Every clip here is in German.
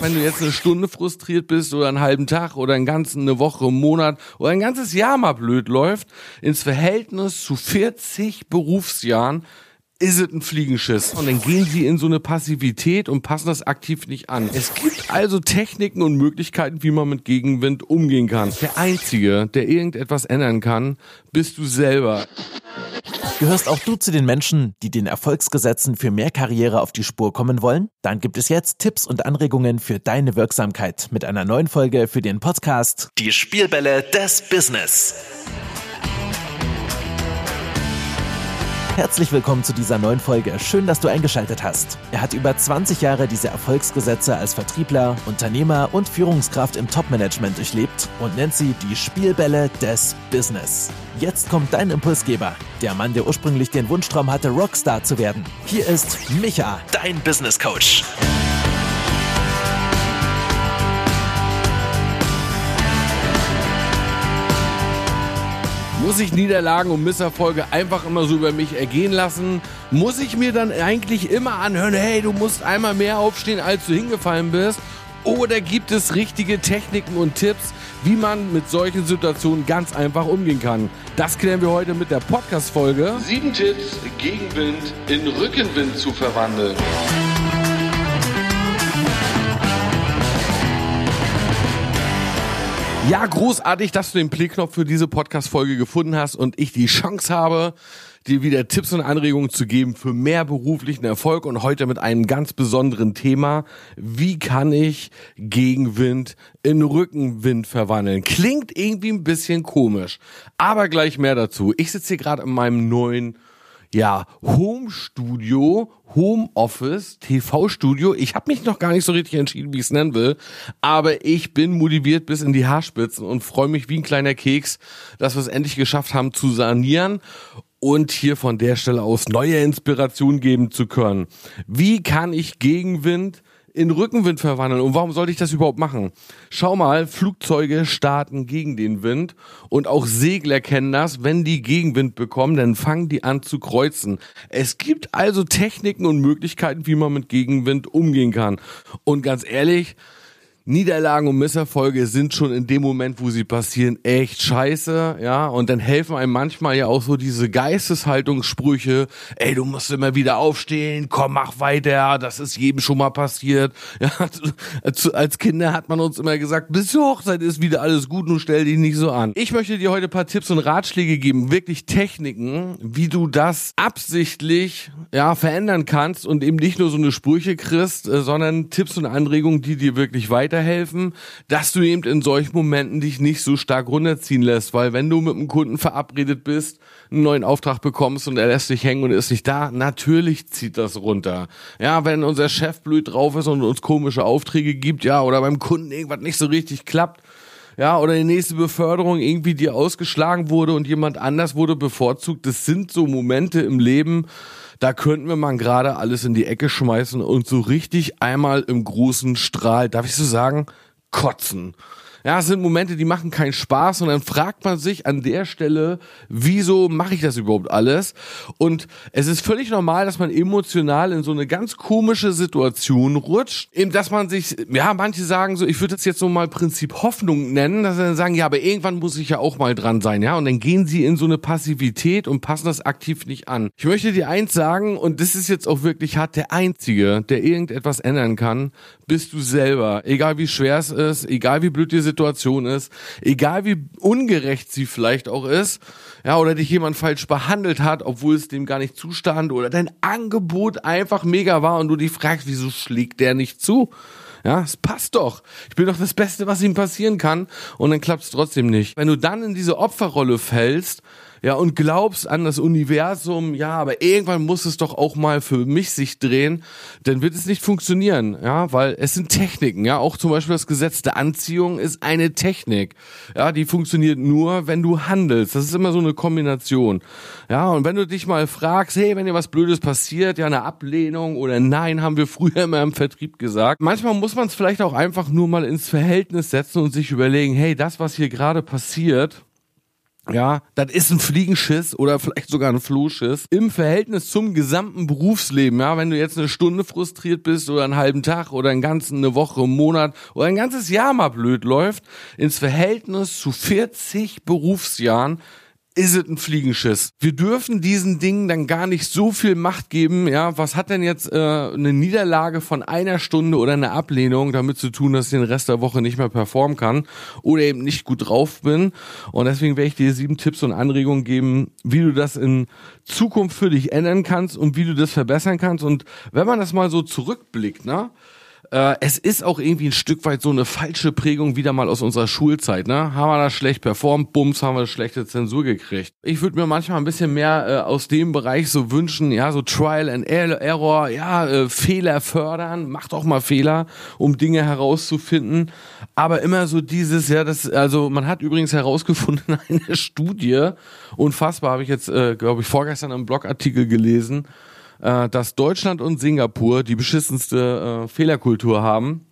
Wenn du jetzt eine Stunde frustriert bist oder einen halben Tag oder einen ganzen, eine Woche, einen Monat oder ein ganzes Jahr mal blöd läuft, ins Verhältnis zu 40 Berufsjahren ist es ein Fliegenschiss. Und dann gehen sie in so eine Passivität und passen das aktiv nicht an. Es gibt also Techniken und Möglichkeiten, wie man mit Gegenwind umgehen kann. Der Einzige, der irgendetwas ändern kann, bist du selber. Gehörst auch du zu den Menschen, die den Erfolgsgesetzen für mehr Karriere auf die Spur kommen wollen? Dann gibt es jetzt Tipps und Anregungen für deine Wirksamkeit mit einer neuen Folge für den Podcast Die Spielbälle des Business. Herzlich willkommen zu dieser neuen Folge. Schön, dass du eingeschaltet hast. Er hat über 20 Jahre diese Erfolgsgesetze als Vertriebler, Unternehmer und Führungskraft im Topmanagement durchlebt und nennt sie die Spielbälle des Business. Jetzt kommt dein Impulsgeber, der Mann, der ursprünglich den Wunschtraum hatte, Rockstar zu werden. Hier ist Micha, Dein Business Coach. Muss ich Niederlagen und Misserfolge einfach immer so über mich ergehen lassen? Muss ich mir dann eigentlich immer anhören, hey, du musst einmal mehr aufstehen, als du hingefallen bist? Oder gibt es richtige Techniken und Tipps, wie man mit solchen Situationen ganz einfach umgehen kann? Das klären wir heute mit der Podcast-Folge. Sieben Tipps, Gegenwind in Rückenwind zu verwandeln. Ja, großartig, dass du den Play-Knopf für diese Podcast-Folge gefunden hast und ich die Chance habe, dir wieder Tipps und Anregungen zu geben für mehr beruflichen Erfolg und heute mit einem ganz besonderen Thema. Wie kann ich Gegenwind in Rückenwind verwandeln? Klingt irgendwie ein bisschen komisch, aber gleich mehr dazu. Ich sitze hier gerade in meinem neuen ja, Home Studio, Home Office, TV Studio. Ich habe mich noch gar nicht so richtig entschieden, wie ich es nennen will, aber ich bin motiviert bis in die Haarspitzen und freue mich wie ein kleiner Keks, dass wir es endlich geschafft haben zu sanieren und hier von der Stelle aus neue Inspiration geben zu können. Wie kann ich Gegenwind in Rückenwind verwandeln. Und warum sollte ich das überhaupt machen? Schau mal, Flugzeuge starten gegen den Wind und auch Segler kennen das. Wenn die Gegenwind bekommen, dann fangen die an zu kreuzen. Es gibt also Techniken und Möglichkeiten, wie man mit Gegenwind umgehen kann. Und ganz ehrlich, Niederlagen und Misserfolge sind schon in dem Moment, wo sie passieren, echt scheiße, ja, und dann helfen einem manchmal ja auch so diese Geisteshaltungssprüche, ey, du musst immer wieder aufstehen, komm, mach weiter, das ist jedem schon mal passiert, ja, als Kinder hat man uns immer gesagt, bis zur Hochzeit ist wieder alles gut, nun stell dich nicht so an. Ich möchte dir heute paar Tipps und Ratschläge geben, wirklich Techniken, wie du das absichtlich, ja, verändern kannst und eben nicht nur so eine Sprüche kriegst, äh, sondern Tipps und Anregungen, die dir wirklich weiter weiterhelfen, dass du eben in solchen Momenten dich nicht so stark runterziehen lässt, weil wenn du mit einem Kunden verabredet bist, einen neuen Auftrag bekommst und er lässt dich hängen und ist nicht da, natürlich zieht das runter. Ja, wenn unser Chef blöd drauf ist und uns komische Aufträge gibt, ja, oder beim Kunden irgendwas nicht so richtig klappt, ja, oder die nächste Beförderung irgendwie dir ausgeschlagen wurde und jemand anders wurde bevorzugt. Das sind so Momente im Leben, da könnten wir mal gerade alles in die Ecke schmeißen und so richtig einmal im großen Strahl, darf ich so sagen, kotzen. Ja, es sind Momente, die machen keinen Spaß und dann fragt man sich an der Stelle, wieso mache ich das überhaupt alles? Und es ist völlig normal, dass man emotional in so eine ganz komische Situation rutscht, eben dass man sich, ja, manche sagen so, ich würde das jetzt so mal Prinzip Hoffnung nennen, dass sie dann sagen, ja, aber irgendwann muss ich ja auch mal dran sein, ja, und dann gehen sie in so eine Passivität und passen das aktiv nicht an. Ich möchte dir eins sagen und das ist jetzt auch wirklich hart, der Einzige, der irgendetwas ändern kann, bist du selber. Egal wie schwer es ist, egal wie blöd die Situation ist, egal wie ungerecht sie vielleicht auch ist, ja, oder dich jemand falsch behandelt hat, obwohl es dem gar nicht zustand, oder dein Angebot einfach mega war und du dich fragst, wieso schlägt der nicht zu? Ja, es passt doch. Ich bin doch das Beste, was ihm passieren kann. Und dann klappt es trotzdem nicht. Wenn du dann in diese Opferrolle fällst, ja, und glaubst an das Universum, ja, aber irgendwann muss es doch auch mal für mich sich drehen, dann wird es nicht funktionieren, ja, weil es sind Techniken, ja, auch zum Beispiel das Gesetz der Anziehung ist eine Technik, ja, die funktioniert nur, wenn du handelst, das ist immer so eine Kombination, ja, und wenn du dich mal fragst, hey, wenn dir was Blödes passiert, ja, eine Ablehnung oder Nein, haben wir früher immer im Vertrieb gesagt, manchmal muss man es vielleicht auch einfach nur mal ins Verhältnis setzen und sich überlegen, hey, das, was hier gerade passiert, Ja, das ist ein Fliegenschiss oder vielleicht sogar ein Flohschiss im Verhältnis zum gesamten Berufsleben. Ja, wenn du jetzt eine Stunde frustriert bist oder einen halben Tag oder einen ganzen, eine Woche, einen Monat oder ein ganzes Jahr mal blöd läuft, ins Verhältnis zu 40 Berufsjahren ist es ein Fliegenschiss. Wir dürfen diesen Dingen dann gar nicht so viel Macht geben. Ja, was hat denn jetzt äh, eine Niederlage von einer Stunde oder eine Ablehnung damit zu tun, dass ich den Rest der Woche nicht mehr performen kann oder eben nicht gut drauf bin? Und deswegen werde ich dir sieben Tipps und Anregungen geben, wie du das in Zukunft für dich ändern kannst und wie du das verbessern kannst. Und wenn man das mal so zurückblickt, ne? Äh, es ist auch irgendwie ein Stück weit so eine falsche Prägung wieder mal aus unserer Schulzeit. Ne? Haben wir da schlecht performt, bums, haben wir schlechte Zensur gekriegt. Ich würde mir manchmal ein bisschen mehr äh, aus dem Bereich so wünschen, ja, so Trial and Error, ja, äh, Fehler fördern, macht auch mal Fehler, um Dinge herauszufinden. Aber immer so dieses, ja, das, also man hat übrigens herausgefunden, eine Studie, unfassbar, habe ich jetzt, äh, glaube ich, vorgestern im Blogartikel gelesen, äh, dass Deutschland und Singapur die beschissenste äh, Fehlerkultur haben.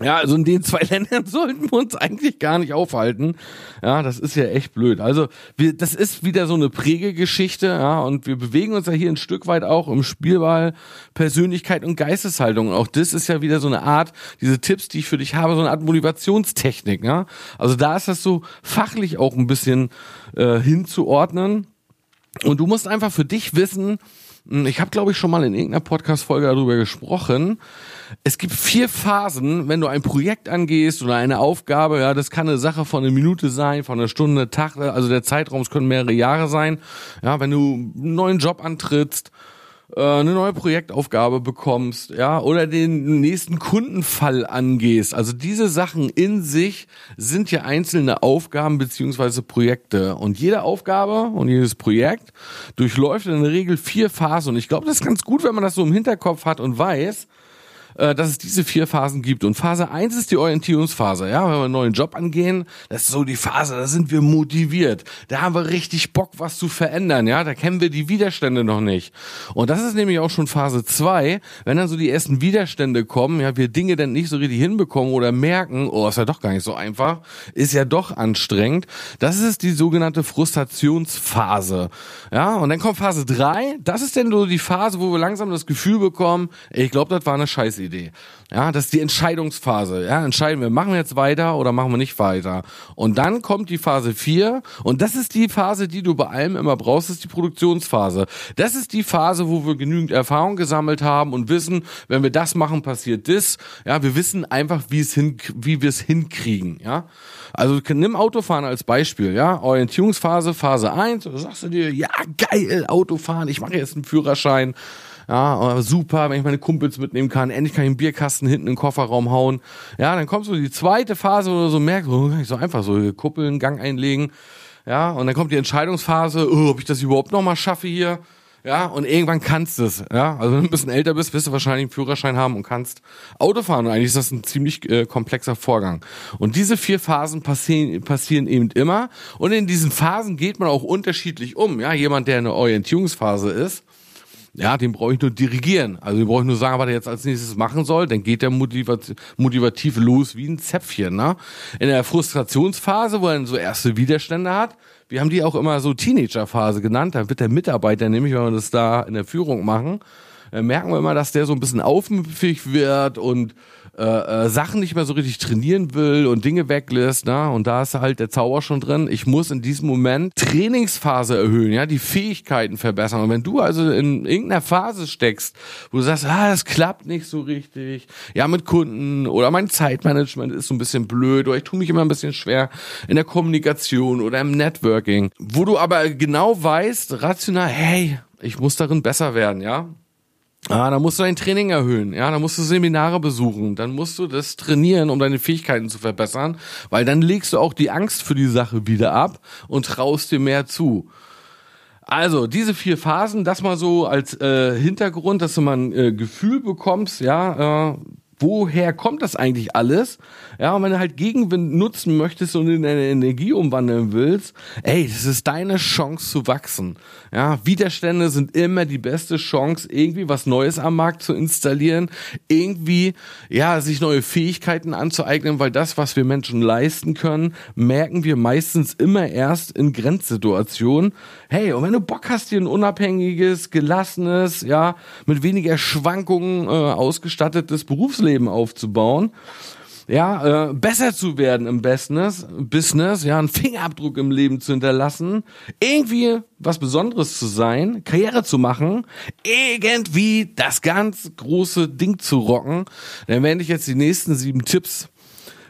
Ja, also in den zwei Ländern sollten wir uns eigentlich gar nicht aufhalten. Ja, das ist ja echt blöd. Also, wir, das ist wieder so eine Prägegeschichte, ja, und wir bewegen uns ja hier ein Stück weit auch im Spielball Persönlichkeit und Geisteshaltung. Und auch das ist ja wieder so eine Art, diese Tipps, die ich für dich habe, so eine Art Motivationstechnik, ja. Also da ist das so fachlich auch ein bisschen äh, hinzuordnen. Und du musst einfach für dich wissen, ich habe, glaube ich, schon mal in irgendeiner Podcast-Folge darüber gesprochen. Es gibt vier Phasen, wenn du ein Projekt angehst oder eine Aufgabe. Ja, das kann eine Sache von einer Minute sein, von einer Stunde, Tag. Also der Zeitraum, es können mehrere Jahre sein. Ja, wenn du einen neuen Job antrittst eine neue Projektaufgabe bekommst, ja, oder den nächsten Kundenfall angehst. Also diese Sachen in sich sind ja einzelne Aufgaben beziehungsweise Projekte. Und jede Aufgabe und jedes Projekt durchläuft in der Regel vier Phasen. Und ich glaube, das ist ganz gut, wenn man das so im Hinterkopf hat und weiß, äh, dass es diese vier Phasen gibt. Und Phase eins ist die Orientierungsphase. Ja, wenn wir einen neuen Job angehen, das ist so die Phase, da sind wir motiviert. Da haben wir richtig Bock, was zu verändern. Ja, da kennen wir die Widerstände noch nicht. Und das ist nämlich auch schon Phase zwei, wenn dann so die ersten Widerstände kommen, ja, wir Dinge dann nicht so richtig hinbekommen oder merken, oh, ist ja doch gar nicht so einfach, ist ja doch anstrengend. Das ist die sogenannte Frustrationsphase. Ja, und dann kommt Phase drei. Das ist dann so die Phase, wo wir langsam das Gefühl bekommen, ich glaube, das war eine Scheiße Idee. Ja, das ist die Entscheidungsphase. Ja, entscheiden wir, machen wir jetzt weiter oder machen wir nicht weiter. Und dann kommt die Phase 4 und das ist die Phase, die du bei allem immer brauchst, ist die Produktionsphase. Das ist die Phase, wo wir genügend Erfahrung gesammelt haben und wissen, wenn wir das machen, passiert das. Ja, wir wissen einfach, wie es hin, wie wir es hinkriegen. Ja, also nimm Autofahren als Beispiel. Ja, Orientierungsphase, Phase 1. Da sagst du dir, ja, geil, Autofahren, ich mache jetzt einen Führerschein. Ja, super, wenn ich meine Kumpels mitnehmen kann. Endlich kann ich einen Bierkasten hinten in den Kofferraum hauen. Ja, dann kommst du die zweite Phase oder so, merkst, oh, kann ich so einfach so kuppeln, Gang einlegen. Ja, und dann kommt die Entscheidungsphase, oh, ob ich das überhaupt noch mal schaffe hier. Ja, und irgendwann kannst du es. Ja, also wenn du ein bisschen älter bist, wirst du wahrscheinlich einen Führerschein haben und kannst Auto fahren. Und eigentlich ist das ein ziemlich äh, komplexer Vorgang. Und diese vier Phasen passieren, passieren eben immer. Und in diesen Phasen geht man auch unterschiedlich um. Ja, jemand, der in der Orientierungsphase ist, ja, den brauche ich nur dirigieren. Also den brauche ich nur sagen, was er jetzt als nächstes machen soll. Dann geht der motivat motivativ los wie ein Zäpfchen. Ne? In der Frustrationsphase, wo er dann so erste Widerstände hat, wir haben die auch immer so Teenagerphase genannt. Da wird der Mitarbeiter nämlich, wenn wir das da in der Führung machen, äh, merken wir immer, dass der so ein bisschen aufmüpfig wird und äh, äh, Sachen nicht mehr so richtig trainieren will und Dinge weglässt, ne? Und da ist halt der Zauber schon drin. Ich muss in diesem Moment Trainingsphase erhöhen, ja, die Fähigkeiten verbessern. Und wenn du also in irgendeiner Phase steckst, wo du sagst, ah, das klappt nicht so richtig, ja, mit Kunden oder mein Zeitmanagement ist so ein bisschen blöd oder ich tue mich immer ein bisschen schwer in der Kommunikation oder im Networking, wo du aber genau weißt, rational, hey, ich muss darin besser werden, ja. Ah, da musst du dein Training erhöhen, ja, da musst du Seminare besuchen, dann musst du das trainieren, um deine Fähigkeiten zu verbessern, weil dann legst du auch die Angst für die Sache wieder ab und traust dir mehr zu. Also, diese vier Phasen, das mal so als äh, Hintergrund, dass du mal ein äh, Gefühl bekommst, ja, äh, woher kommt das eigentlich alles? Ja, und wenn du halt Gegenwind nutzen möchtest und in eine Energie umwandeln willst, ey, das ist deine Chance zu wachsen. Ja, Widerstände sind immer die beste Chance, irgendwie was Neues am Markt zu installieren, irgendwie, ja, sich neue Fähigkeiten anzueignen, weil das, was wir Menschen leisten können, merken wir meistens immer erst in Grenzsituationen. Hey, und wenn du Bock hast, dir ein unabhängiges, gelassenes, ja, mit weniger Schwankungen äh, ausgestattetes Berufsleben aufzubauen, ja, äh, besser zu werden im Business, Business, ja, einen Fingerabdruck im Leben zu hinterlassen, irgendwie was Besonderes zu sein, Karriere zu machen, irgendwie das ganz große Ding zu rocken, dann werde ich jetzt die nächsten sieben Tipps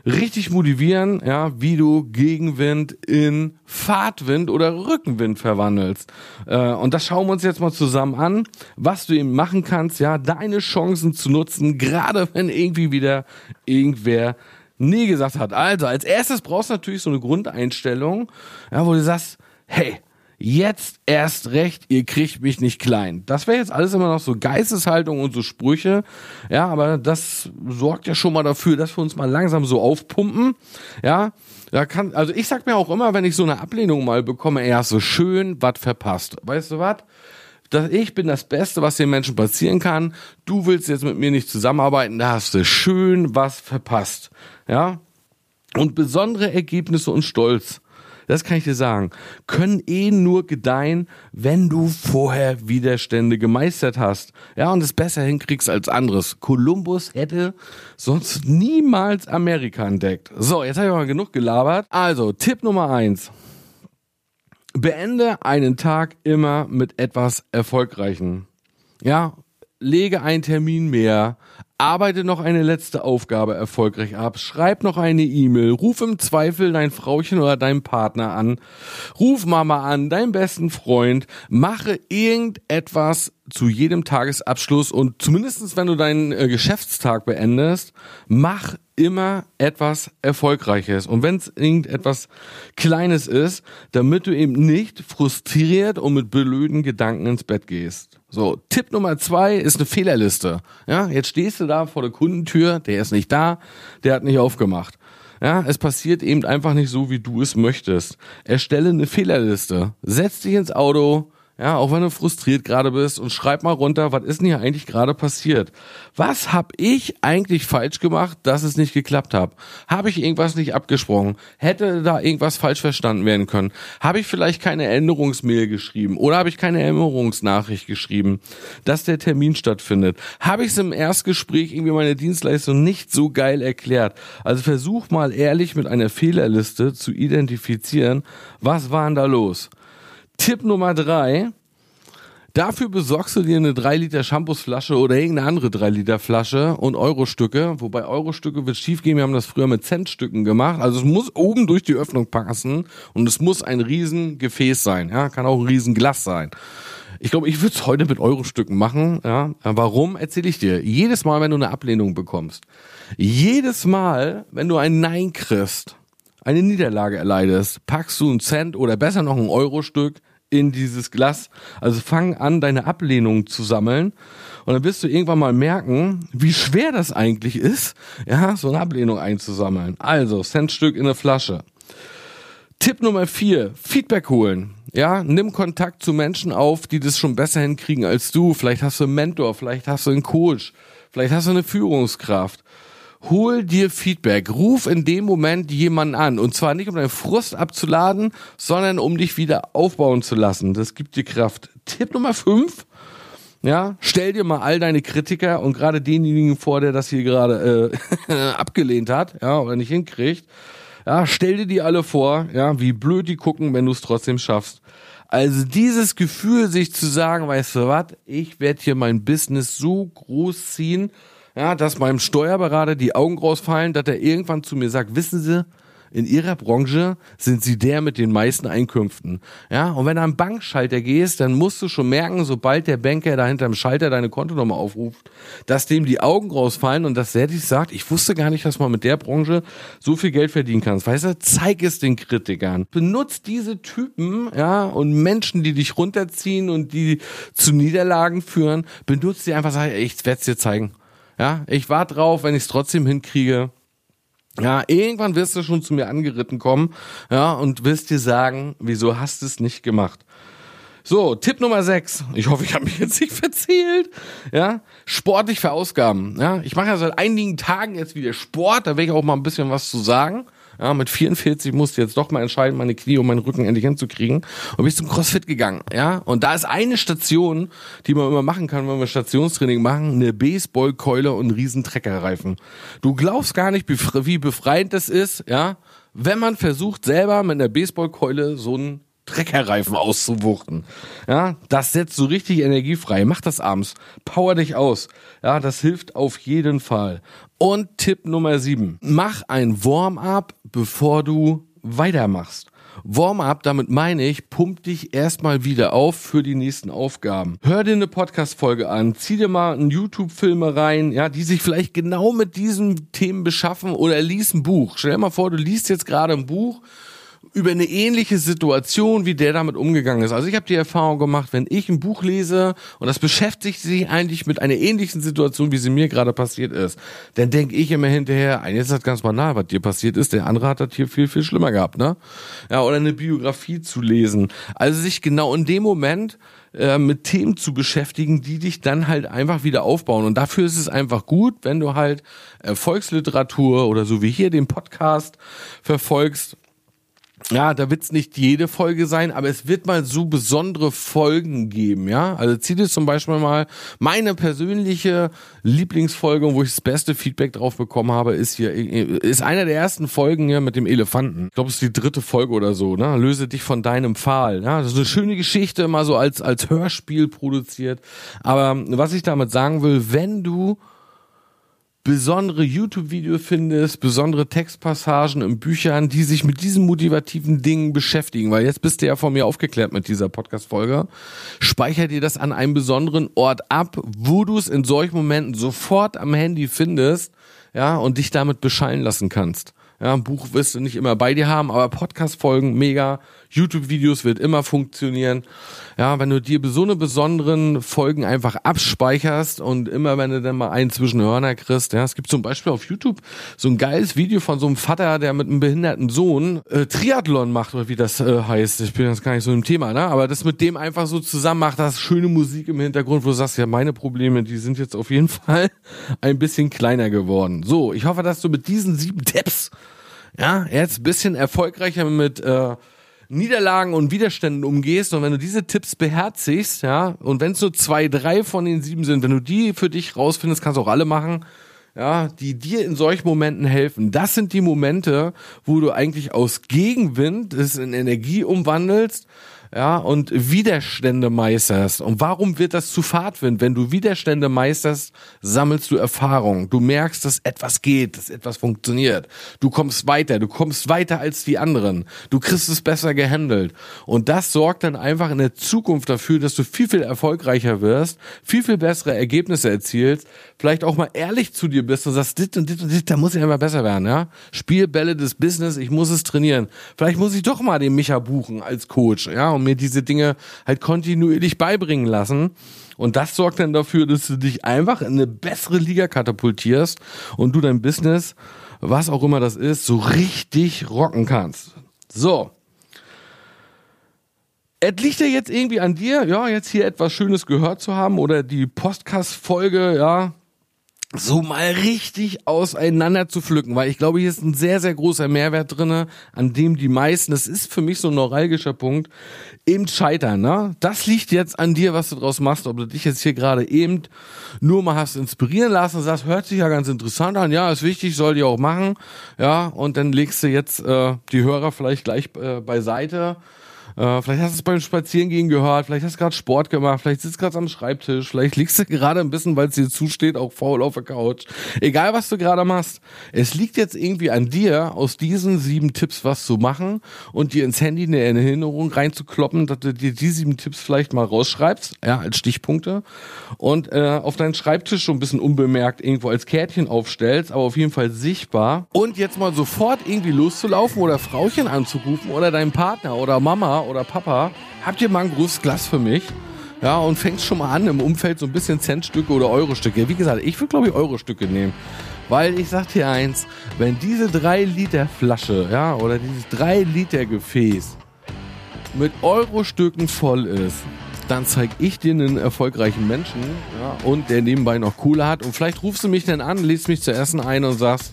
richtig motivieren, ja, wie du Gegenwind in Fahrtwind oder Rückenwind verwandelst. Äh, und das schauen wir uns jetzt mal zusammen an, was du eben machen kannst, ja, deine Chancen zu nutzen, gerade wenn irgendwie wieder irgendwer nie gesagt hat. Also, als erstes brauchst du natürlich so eine Grundeinstellung, ja, wo du sagst, hey, jetzt erst recht, ihr kriegt mich nicht klein. Das wäre jetzt alles immer noch so Geisteshaltung und so Sprüche. Ja, aber das sorgt ja schon mal dafür, dass wir uns mal langsam so aufpumpen. Ja, da kann, also ich sag mir auch immer, wenn ich so eine Ablehnung mal bekomme, er so schön was verpasst. Weißt du was? dass ich bin das Beste, was den Menschen passieren kann. Du willst jetzt mit mir nicht zusammenarbeiten, da hast du schön was verpasst. Ja? Und besondere Ergebnisse und Stolz das kann ich dir sagen, können eh nur gedeihen, wenn du vorher Widerstände gemeistert hast. Ja, und es besser hinkriegst als anderes. Kolumbus hätte sonst niemals Amerika entdeckt. So, jetzt habe ich mal genug gelabert. Also, Tipp Nummer eins. Beende einen Tag immer mit etwas Erfolgreichen. Ja, lege einen Termin mehr, arbeite noch eine letzte Aufgabe erfolgreich ab, schreib noch eine E-Mail, ruf im Zweifel dein Frauchen oder deinen Partner an, ruf Mama an, deinen besten Freund, mache irgendetwas zu jedem Tagesabschluss und zumindestens wenn du deinen äh, Geschäftstag beendest, mach immer etwas Erfolgreiches. Und wenn es irgendetwas Kleines ist, damit du eben nicht frustriert und mit blöden Gedanken ins Bett gehst. So, Tipp Nummer zwei ist eine Fehlerliste. Ja, jetzt stehst du da vor der Kundentür, der ist nicht da, der hat nicht aufgemacht. Ja, es passiert eben einfach nicht so, wie du es möchtest. Erstelle eine Fehlerliste. Setz dich ins Auto, ja, auch wenn du frustriert gerade bist und schreib mal runter, was ist denn hier eigentlich gerade passiert? Was habe ich eigentlich falsch gemacht, dass es nicht geklappt hat? Habe ich irgendwas nicht abgesprochen? Hätte da irgendwas falsch verstanden werden können? Habe ich vielleicht keine Änderungsmail geschrieben oder habe ich keine Änderungsnachricht geschrieben, dass der Termin stattfindet? Habe ich es im Erstgespräch irgendwie meine Dienstleistung nicht so geil erklärt? Also versuch mal ehrlich mit einer Fehlerliste zu identifizieren, was war denn da los? Tipp Nummer drei. Dafür besorgst du dir eine 3 Liter Shampoosflasche oder irgendeine andere 3 Liter Flasche und Eurostücke. Wobei Eurostücke wird schief gehen. Wir haben das früher mit Centstücken gemacht. Also es muss oben durch die Öffnung passen und es muss ein riesen Gefäß sein. Ja, kann auch ein riesen Glas sein. Ich glaube, ich würde es heute mit Eurostücken machen. Ja, warum erzähle ich dir? Jedes Mal, wenn du eine Ablehnung bekommst, jedes Mal, wenn du ein Nein kriegst, eine Niederlage erleidest, packst du einen Cent oder besser noch ein Eurostück in dieses Glas. Also fang an, deine Ablehnung zu sammeln. Und dann wirst du irgendwann mal merken, wie schwer das eigentlich ist, ja, so eine Ablehnung einzusammeln. Also, Centstück in eine Flasche. Tipp Nummer vier, Feedback holen. Ja, nimm Kontakt zu Menschen auf, die das schon besser hinkriegen als du. Vielleicht hast du einen Mentor, vielleicht hast du einen Coach, vielleicht hast du eine Führungskraft hol dir Feedback. Ruf in dem Moment jemanden an. Und zwar nicht, um deinen Frust abzuladen, sondern um dich wieder aufbauen zu lassen. Das gibt dir Kraft. Tipp Nummer fünf. Ja, stell dir mal all deine Kritiker und gerade denjenigen vor, der das hier gerade äh, abgelehnt hat, ja, oder nicht hinkriegt. Ja, stell dir die alle vor, ja, wie blöd die gucken, wenn du es trotzdem schaffst. Also dieses Gefühl, sich zu sagen, weißt du was, ich werde hier mein Business so groß ziehen, ja, dass meinem Steuerberater die Augen rausfallen, dass er irgendwann zu mir sagt, wissen Sie, in ihrer Branche sind sie der mit den meisten Einkünften. Ja, und wenn du am Bankschalter gehst, dann musst du schon merken, sobald der Banker da hinterm Schalter deine Kontonummer aufruft, dass dem die Augen rausfallen und dass der dich sagt, ich wusste gar nicht, dass man mit der Branche so viel Geld verdienen kann. Weißt du, zeig es den Kritikern. Benutzt diese Typen, ja, und Menschen, die dich runterziehen und die zu Niederlagen führen, benutzt sie einfach, sag, ich werde es dir zeigen. Ja, ich warte drauf, wenn ich es trotzdem hinkriege. Ja, irgendwann wirst du schon zu mir angeritten kommen, ja, und wirst dir sagen, wieso hast du es nicht gemacht? So, Tipp Nummer 6. Ich hoffe, ich habe mich jetzt nicht verzählt. Ja, sportlich verausgaben. Ja, ich mache ja seit einigen Tagen jetzt wieder Sport, da werde ich auch mal ein bisschen was zu sagen. Ja, mit 44 musste ich jetzt doch mal entscheiden, meine Knie und meinen Rücken endlich hinzukriegen. Und bin zum CrossFit gegangen. Ja, und da ist eine Station, die man immer machen kann, wenn wir Stationstraining machen, eine Baseballkeule und einen riesen Treckerreifen. Du glaubst gar nicht, wie befreiend das ist, ja, wenn man versucht, selber mit einer Baseballkeule so einen Treckerreifen auszuwuchten. Ja, das setzt so richtig Energie frei. Mach das abends. Power dich aus. Ja, das hilft auf jeden Fall. Und Tipp Nummer sieben: Mach ein Warm-up, bevor du weitermachst. Warm-up, damit meine ich, pump dich erstmal wieder auf für die nächsten Aufgaben. Hör dir eine Podcast-Folge an, zieh dir mal einen YouTube-Filme rein, ja, die sich vielleicht genau mit diesen Themen beschaffen oder lies ein Buch. Stell dir mal vor, du liest jetzt gerade ein Buch über eine ähnliche Situation, wie der damit umgegangen ist. Also ich habe die Erfahrung gemacht, wenn ich ein Buch lese und das beschäftigt sich eigentlich mit einer ähnlichen Situation, wie sie mir gerade passiert ist, dann denke ich immer hinterher, jetzt ist das ganz banal, was dir passiert ist, der andere hat das hier viel, viel schlimmer gehabt, ne? Ja, oder eine Biografie zu lesen. Also sich genau in dem Moment äh, mit Themen zu beschäftigen, die dich dann halt einfach wieder aufbauen. Und dafür ist es einfach gut, wenn du halt Volksliteratur oder so wie hier den Podcast verfolgst ja, da wird's nicht jede Folge sein, aber es wird mal so besondere Folgen geben, ja. Also zieh dir zum Beispiel mal meine persönliche Lieblingsfolge, wo ich das beste Feedback drauf bekommen habe, ist hier, ist einer der ersten Folgen hier mit dem Elefanten. Ich glaube, es ist die dritte Folge oder so, ne? Löse dich von deinem Pfahl. Ja, das ist eine schöne Geschichte, mal so als, als Hörspiel produziert. Aber was ich damit sagen will, wenn du besondere YouTube-Videos findest, besondere Textpassagen in Büchern, die sich mit diesen motivativen Dingen beschäftigen, weil jetzt bist du ja von mir aufgeklärt mit dieser Podcast-Folge, speicher dir das an einem besonderen Ort ab, wo du es in solchen Momenten sofort am Handy findest, ja, und dich damit beschallen lassen kannst. Ja, ein Buch wirst du nicht immer bei dir haben, aber Podcast-Folgen mega. YouTube-Videos wird immer funktionieren. Ja, wenn du dir so eine besonderen Folgen einfach abspeicherst und immer wenn du dann mal einen zwischen Hörner kriegst, ja, es gibt zum Beispiel auf YouTube so ein geiles Video von so einem Vater, der mit einem behinderten Sohn äh, Triathlon macht oder wie das äh, heißt. Ich bin jetzt gar nicht so im Thema, ne? Aber das mit dem einfach so zusammen macht, das schöne Musik im Hintergrund, wo du sagst, ja, meine Probleme, die sind jetzt auf jeden Fall ein bisschen kleiner geworden. So, ich hoffe, dass du mit diesen sieben Tipps ja, jetzt bisschen erfolgreicher mit äh, Niederlagen und Widerständen umgehst und wenn du diese Tipps beherzigst, ja, und wenn es nur zwei, drei von den sieben sind, wenn du die für dich rausfindest, kannst du auch alle machen, ja, die dir in solchen Momenten helfen. Das sind die Momente, wo du eigentlich aus Gegenwind es in Energie umwandelst ja, und Widerstände meisterst. Und warum wird das zu Fahrtwind? Wenn du Widerstände meisterst, sammelst du Erfahrung. Du merkst, dass etwas geht, dass etwas funktioniert. Du kommst weiter, du kommst weiter als die anderen. Du kriegst es besser gehandelt. Und das sorgt dann einfach in der Zukunft dafür, dass du viel, viel erfolgreicher wirst, viel, viel bessere Ergebnisse erzielst, vielleicht auch mal ehrlich zu dir bist und sagst, dit und dit und dit, da muss ich immer besser werden, ja? Spielbälle des Business, ich muss es trainieren. Vielleicht muss ich doch mal den Micha buchen als Coach, ja? Und mir diese Dinge halt kontinuierlich beibringen lassen. Und das sorgt dann dafür, dass du dich einfach in eine bessere Liga katapultierst und du dein Business, was auch immer das ist, so richtig rocken kannst. So. Es liegt ja jetzt irgendwie an dir, ja, jetzt hier etwas Schönes gehört zu haben oder die Podcast-Folge, ja, so mal richtig auseinander zu pflücken, weil ich glaube, hier ist ein sehr, sehr großer Mehrwert drinne, an dem die meisten, das ist für mich so ein neuralgischer Punkt, eben scheitern, ne? Das liegt jetzt an dir, was du draus machst, ob du dich jetzt hier gerade eben nur mal hast inspirieren lassen und sagst, hört sich ja ganz interessant an, ja, ist wichtig, soll die auch machen, ja, und dann legst du jetzt äh, die Hörer vielleicht gleich äh, beiseite äh, vielleicht hast du es beim Spazierengehen gehört, vielleicht hast du gerade Sport gemacht, vielleicht sitzt gerade am Schreibtisch, vielleicht liegst du gerade ein bisschen, weil es dir zusteht, auch faul auf der Couch. Egal, was du gerade machst, es liegt jetzt irgendwie an dir, aus diesen sieben Tipps was zu machen und dir ins Handy eine Erinnerung reinzukloppen, dass du dir die sieben Tipps vielleicht mal rausschreibst, ja, als Stichpunkte und äh, auf deinen Schreibtisch schon ein bisschen unbemerkt irgendwo als Kärtchen aufstellst, aber auf jeden Fall sichtbar und jetzt mal sofort irgendwie loszulaufen oder Frauchen anzurufen oder deinen Partner oder Mama oder Papa, habt ihr mal ein großes Glas für mich? Ja, und fängst schon mal an im Umfeld so ein bisschen Centstücke oder Eurostücke. Wie gesagt, ich würde glaube ich Eurostücke nehmen. Weil ich sag dir eins, wenn diese 3 Liter Flasche, ja, oder dieses 3 Liter Gefäß mit Eurostücken voll ist, dann zeig ich dir einen erfolgreichen Menschen, ja, und der nebenbei noch Kohle hat. Und vielleicht rufst du mich dann an, lädst mich zu essen ein und sagst,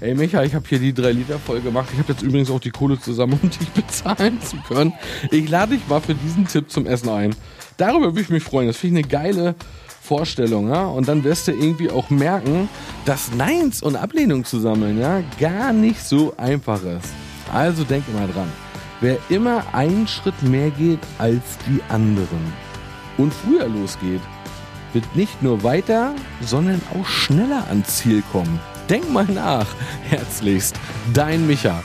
Ey Micha, ich habe hier die 3 Liter voll gemacht. Ich habe jetzt übrigens auch die Kohle zusammen, um dich bezahlen zu können. Ich lade dich mal für diesen Tipp zum Essen ein. Darüber würde ich mich freuen. Das finde ich eine geile Vorstellung, ja. Und dann wirst du irgendwie auch merken, dass Neins und Ablehnung zu sammeln, ja, gar nicht so einfach ist. Also denk mal dran. Wer immer einen Schritt mehr geht als die anderen und früher losgeht, wird nicht nur weiter, sondern auch schneller ans Ziel kommen. Denk mal nach. Herzlichst, dein Micha.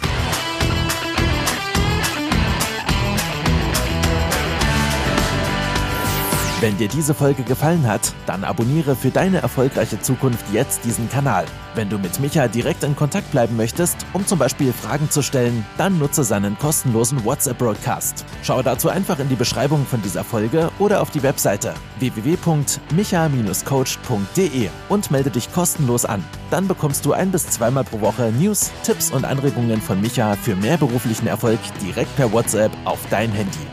Wenn dir diese Folge gefallen hat, dann abonniere für deine erfolgreiche Zukunft jetzt diesen Kanal. Wenn du mit Micha direkt in Kontakt bleiben möchtest, um zum Beispiel Fragen zu stellen, dann nutze seinen kostenlosen WhatsApp-Broadcast. Schau dazu einfach in die Beschreibung von dieser Folge oder auf die Webseite www.micha-coach.de und melde dich kostenlos an. Dann bekommst du ein bis zweimal pro Woche News, Tipps und Anregungen von Micha für mehr beruflichen Erfolg direkt per WhatsApp auf dein Handy.